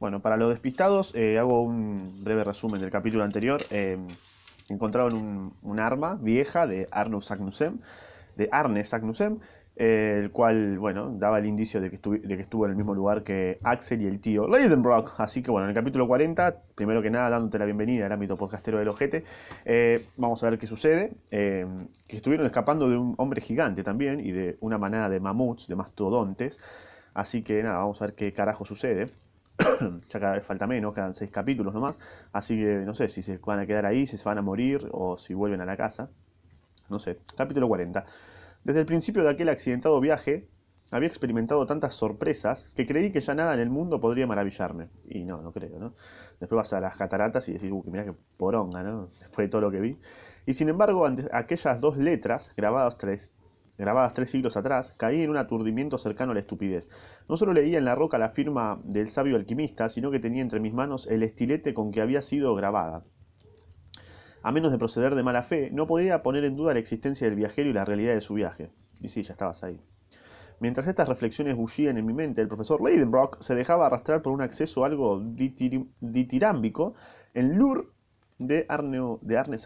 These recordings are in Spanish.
Bueno, para los despistados, eh, hago un breve resumen del capítulo anterior. Eh, encontraron un, arma vieja de Arno Sagnussem, de Arne Sagnussem, eh, el cual, bueno, daba el indicio de que, de que estuvo en el mismo lugar que Axel y el tío Leidenbrock. Así que, bueno, en el capítulo 40, primero que nada, dándote la bienvenida al ámbito podcastero del ojete, vamos a ver qué sucede. Que estuvieron escapando de un hombre gigante también y de una manada de mamuts, de mastodontes. Así que, nada, vamos a ver qué carajo sucede ya cada vez falta menos, quedan seis capítulos nomás, así que no sé si se van a quedar ahí, si se van a morir o si vuelven a la casa. No sé, capítulo 40. Desde el principio de aquel accidentado viaje, había experimentado tantas sorpresas que creí que ya nada en el mundo podría maravillarme. Y no, no creo, ¿no? Después vas a las cataratas y decís, uy, mirá qué poronga, ¿no? Después de todo lo que vi. Y sin embargo, ante aquellas dos letras, grabadas grabadas tres siglos atrás, caí en un aturdimiento cercano a la estupidez. No solo leía en la roca la firma del sabio alquimista, sino que tenía entre mis manos el estilete con que había sido grabada. A menos de proceder de mala fe, no podía poner en duda la existencia del viajero y la realidad de su viaje. Y sí, ya estabas ahí. Mientras estas reflexiones bullían en mi mente, el profesor Leidenbrock se dejaba arrastrar por un acceso algo ditir- ditirámbico en Lur de Arne, de Arne.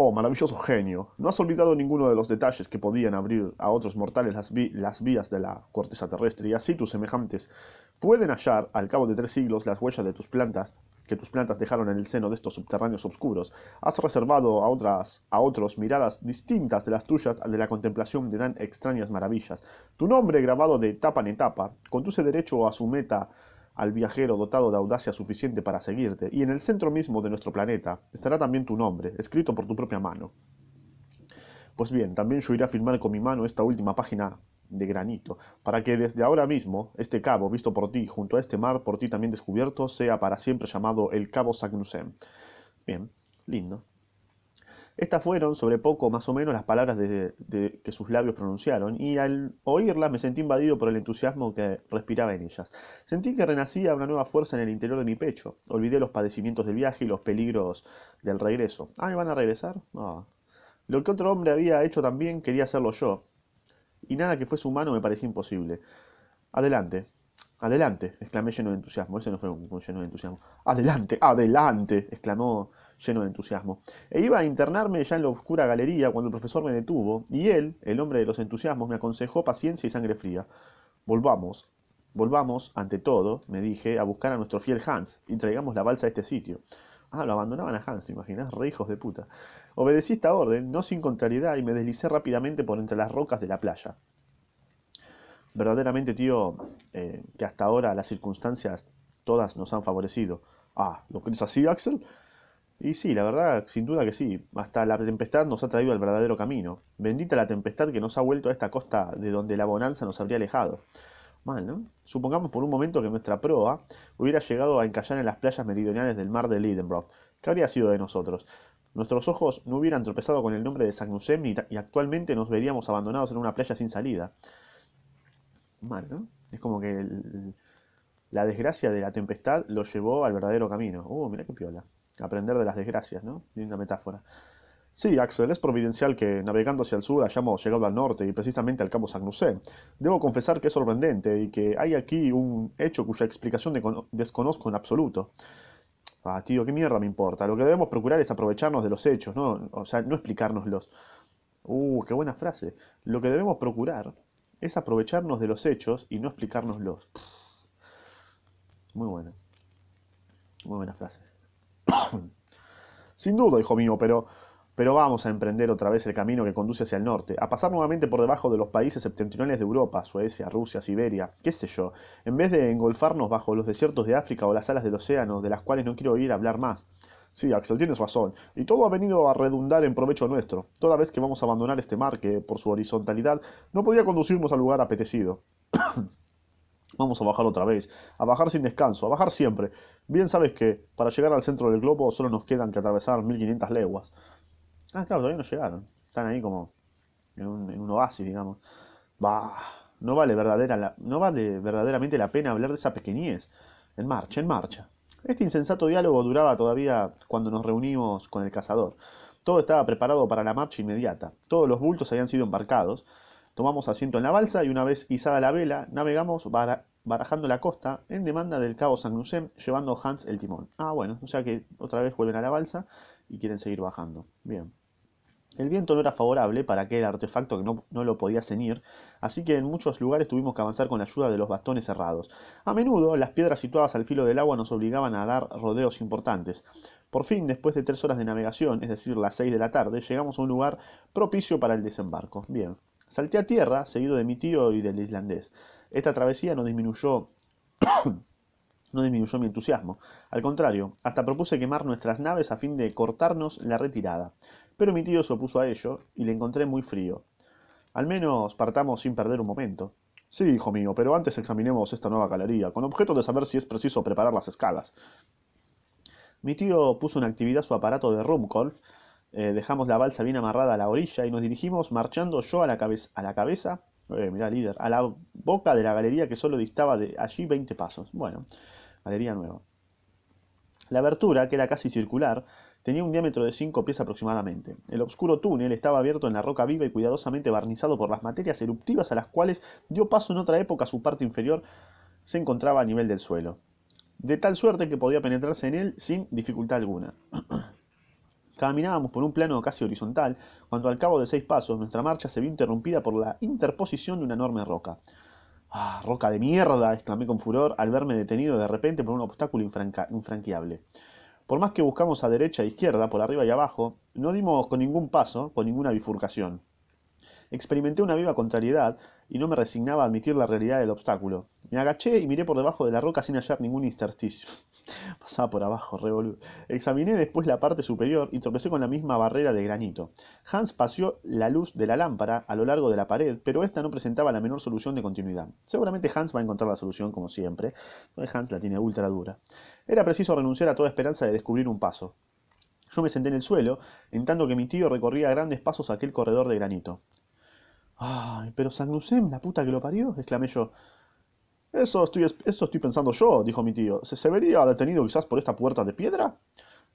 Oh, maravilloso genio. No has olvidado ninguno de los detalles que podían abrir a otros mortales las, vías de la corteza terrestre y así tus semejantes pueden hallar al cabo de tres siglos las huellas de tus plantas que tus plantas dejaron en el seno de estos subterráneos oscuros. Has reservado a otras a otros miradas distintas de las tuyas de la contemplación de tan extrañas maravillas. Tu nombre grabado de etapa en etapa conduce derecho a su meta al viajero dotado de audacia suficiente para seguirte, y en el centro mismo de nuestro planeta estará también tu nombre, escrito por tu propia mano. Pues bien, también yo iré a firmar con mi mano esta última página de granito, para que desde ahora mismo este cabo, visto por ti, junto a este mar, por ti también descubierto, sea para siempre llamado el Cabo Sagnussem. Bien, lindo. Estas fueron, sobre poco más o menos, las palabras de, que sus labios pronunciaron, y al oírlas me sentí invadido por el entusiasmo que respiraba en ellas. Sentí que renacía una nueva fuerza en el interior de mi pecho. Olvidé los padecimientos del viaje y los peligros del regreso. Ah, ¿me van a regresar? Ah. Lo que otro hombre había hecho también quería hacerlo yo, y nada que fuese humano me parecía imposible. Adelante, adelante, exclamé lleno de entusiasmo. Ese no fue un, lleno de entusiasmo. Adelante, adelante, exclamó lleno de entusiasmo. E iba a internarme ya en la oscura galería cuando el profesor me detuvo, y él, el hombre de los entusiasmos, me aconsejó paciencia y sangre fría. Volvamos, volvamos, ante todo, me dije, a buscar a nuestro fiel Hans, y traigamos la balsa a este sitio. Ah, lo abandonaban a Hans, ¿te imaginas? Re hijos de puta. Obedecí esta orden, no sin contrariedad, y me deslicé rápidamente por entre las rocas de la playa. Verdaderamente, tío, eh, que hasta ahora las circunstancias todas nos han favorecido. Ah, ¿lo crees así, Axel? Y sí, la verdad, sin duda que sí. Hasta la tempestad nos ha traído al verdadero camino. Bendita la tempestad que nos ha vuelto a esta costa de donde la bonanza nos habría alejado. Mal, ¿no? Supongamos por un momento que nuestra proa hubiera llegado a encallar en las playas meridionales del mar de Lidenbrock. ¿Qué habría sido de nosotros? Nuestros ojos no hubieran tropezado con el nombre de Sagnussem y, y actualmente nos veríamos abandonados en una playa sin salida. Mal, ¿no? Es como que la desgracia de la tempestad lo llevó al verdadero camino. Uh, mirá qué piola. Aprender de las desgracias, ¿no? Linda metáfora. Sí, Axel, es providencial que navegando hacia el sur hayamos llegado al norte y precisamente al cabo Sagnussem. Debo confesar que es sorprendente y que hay aquí un hecho cuya explicación de- desconozco en absoluto. Ah, tío, qué mierda me importa. Lo que debemos procurar es aprovecharnos de los hechos, ¿no? O sea, no explicárnoslos. Uh, qué buena frase. Lo que debemos procurar es aprovecharnos de los hechos y no explicárnoslos. Muy buena, muy buena frase. Sin duda, hijo mío, pero, pero vamos a emprender otra vez el camino que conduce hacia el norte, a pasar nuevamente por debajo de los países septentrionales de Europa, Suecia, Rusia, Siberia, qué sé yo, en vez de engolfarnos bajo los desiertos de África o las alas del océano, de las cuales no quiero oír hablar más. Sí, Axel, tienes razón, y todo ha venido a redundar en provecho nuestro, toda vez que vamos a abandonar este mar que, por su horizontalidad, no podía conducirnos al lugar apetecido. Vamos a bajar otra vez, a bajar sin descanso, a bajar siempre. Bien sabes que para llegar al centro del globo solo nos quedan que atravesar 1500 leguas. Ah, claro, todavía no llegaron. Están ahí como en un, en un oasis, digamos. Bah, no vale, verdadera no vale verdaderamente la pena hablar de esa pequeñez. En marcha, en marcha. Este insensato diálogo duraba todavía cuando nos reunimos con el cazador. Todo estaba preparado para la marcha inmediata. Todos los bultos habían sido embarcados. Tomamos asiento en la balsa y una vez izada la vela, navegamos barajando la costa en demanda del cabo San llevando Hans el timón. Ah, bueno, o sea que otra vez vuelven a la balsa y quieren seguir bajando. Bien. El viento no era favorable para aquel artefacto que no, no, lo podía ceñir, así que en muchos lugares tuvimos que avanzar con la ayuda de los bastones cerrados. A menudo, las piedras situadas al filo del agua nos obligaban a dar rodeos importantes. Por fin, después de tres horas de navegación, es decir, las seis de la tarde, llegamos a un lugar propicio para el desembarco. Bien. Salté a tierra, seguido de mi tío y del islandés. Esta travesía no disminuyó no disminuyó mi entusiasmo. Al contrario, hasta propuse quemar nuestras naves a fin de cortarnos la retirada. Pero mi tío se opuso a ello y le encontré muy frío. Al menos partamos sin perder un momento. Sí, hijo mío, pero antes examinemos esta nueva galería, con objeto de saber si es preciso preparar las escalas. Mi tío puso en actividad su aparato de Rumkolf, eh, dejamos la balsa bien amarrada a la orilla y nos dirigimos marchando yo a la, cabeza, a la cabeza, eh, líder, a la boca de la galería que solo distaba de allí 20 pasos. Bueno, nueva. La abertura, que era casi circular, tenía un diámetro de 5 pies aproximadamente. El oscuro túnel estaba abierto en la roca viva y cuidadosamente barnizado por las materias eruptivas a las cuales dio paso en otra época su parte inferior se encontraba a nivel del suelo, de tal suerte que podía penetrarse en él sin dificultad alguna. Caminábamos por un plano casi horizontal, cuando al cabo de seis pasos nuestra marcha se vio interrumpida por la interposición de una enorme roca. ¡Ah, roca de mierda! exclamé con furor al verme detenido de repente por un obstáculo infranqueable. Por más que buscamos a derecha e izquierda, por arriba y abajo, no dimos con ningún paso, con ninguna bifurcación. Experimenté una viva contrariedad y no me resignaba a admitir la realidad del obstáculo. Me agaché y miré por debajo de la roca sin hallar ningún intersticio. Pasaba por abajo, revolú. Examiné después la parte superior y tropecé con la misma barrera de granito. Hans paseó la luz de la lámpara a lo largo de la pared, pero esta no presentaba la menor solución de continuidad. Seguramente Hans va a encontrar la solución, como siempre. Hans la tiene ultra dura. Era preciso renunciar a toda esperanza de descubrir un paso. Yo me senté en el suelo, en tanto que mi tío recorría grandes pasos aquel corredor de granito. Ay, pero Sagnusem, la puta que lo parió, exclamé yo. Eso estoy, eso estoy pensando yo, dijo mi tío. ¿Se, ¿Se vería detenido quizás por esta puerta de piedra?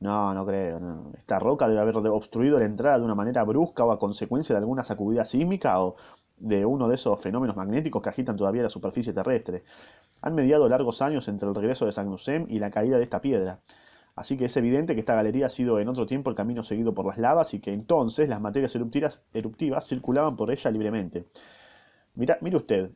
No, no creo. Esta roca debe haber obstruido la entrada de una manera brusca o a consecuencia de alguna sacudida sísmica o de uno de esos fenómenos magnéticos que agitan todavía la superficie terrestre. Han mediado largos años entre el regreso de Sagnusem y la caída de esta piedra. Así que es evidente que esta galería ha sido en otro tiempo el camino seguido por las lavas y que entonces las materias eruptivas, eruptivas circulaban por ella libremente. Mira, mire usted,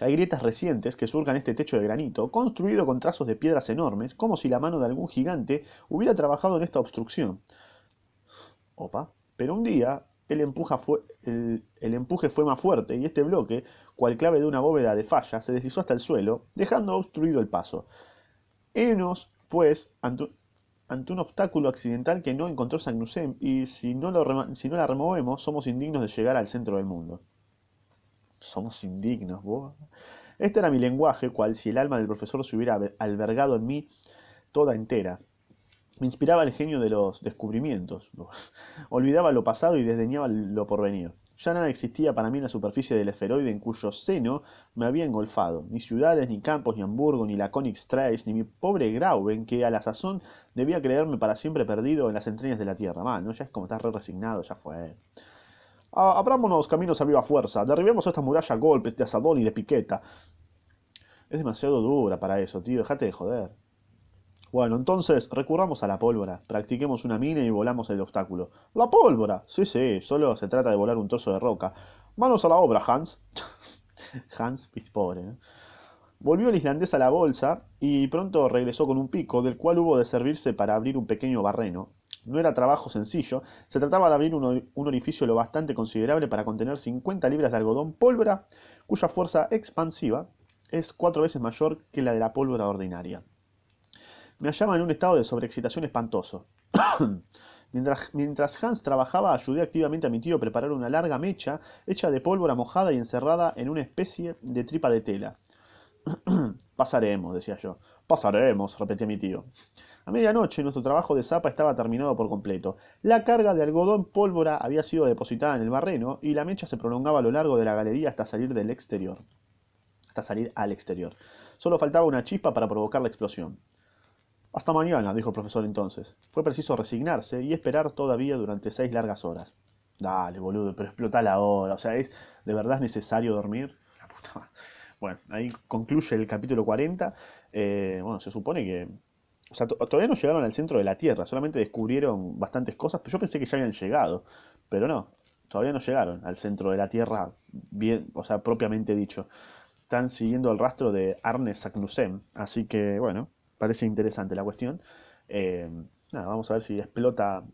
hay grietas recientes que surcan este techo de granito, construido con trazos de piedras enormes, como si la mano de algún gigante hubiera trabajado en esta obstrucción. Opa. Pero un día el, el, empuje fue más fuerte y este bloque, cual clave de una bóveda de falla, se deslizó hasta el suelo, dejando obstruido el paso. Enos pues, ante, un obstáculo accidental que no encontró Sagnusem, y si no, lo, si no la removemos, somos indignos de llegar al centro del mundo. Somos indignos, vos. Este era mi lenguaje, cual si el alma del profesor se hubiera albergado en mí toda entera. Me inspiraba el genio de los descubrimientos. Olvidaba lo pasado y desdeñaba lo porvenir. Ya nada existía para mí en la superficie del esferoide en cuyo seno me había engolfado, ni ciudades, ni campos, ni Hamburgo, ni la Königstraße, ni mi pobre Grauben, que a la sazón debía creerme para siempre perdido en las entrañas de la tierra. ¿no? ya es como estar re resignado, ya fue. Ah, abrámonos caminos a viva fuerza, derribemos esta muralla a golpes de asadón y de piqueta. Es demasiado dura para eso, tío, déjate de joder. Bueno, entonces recurramos a la pólvora, practiquemos una mina y volamos el obstáculo. ¡La pólvora! Sí, sí, solo se trata de volar un trozo de roca. Manos a la obra, Hans. Hans, pobre. ¿eh? Volvió el islandés a la bolsa y pronto regresó con un pico, del cual hubo de servirse para abrir un pequeño barreno. No era trabajo sencillo, se trataba de abrir un, orificio lo bastante considerable para contener 50 libras de algodón pólvora, cuya fuerza expansiva es cuatro veces mayor que la de la pólvora ordinaria me hallaba en un estado de sobreexcitación espantoso. mientras, Hans trabajaba, ayudé activamente a mi tío a preparar una larga mecha hecha de pólvora mojada y encerrada en una especie de tripa de tela. Pasaremos, decía yo. Pasaremos, repetía mi tío. A medianoche nuestro trabajo de zapa estaba terminado por completo. La carga de algodón pólvora había sido depositada en el barreno y la mecha se prolongaba a lo largo de la galería hasta salir del exterior. Hasta salir al exterior. Solo faltaba una chispa para provocar la explosión. Hasta mañana, dijo el profesor entonces. Fue preciso resignarse y esperar todavía durante seis largas horas. Dale, boludo, pero explota la hora. O sea, es de verdad es necesario dormir. La. Bueno, ahí concluye el capítulo 40. Eh, bueno, se supone que. O sea, to- todavía no llegaron al centro de la Tierra, solamente descubrieron bastantes cosas, pero yo pensé que ya habían llegado. Pero no, todavía no llegaron al centro de la Tierra, bien, o sea, propiamente dicho. Están siguiendo el rastro de Arne Saknussemm, así que, bueno, parece interesante la cuestión. Eh, nada, vamos a ver si explota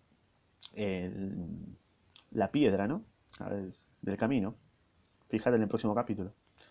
la piedra, ¿no? Del camino. Fíjate en el próximo capítulo.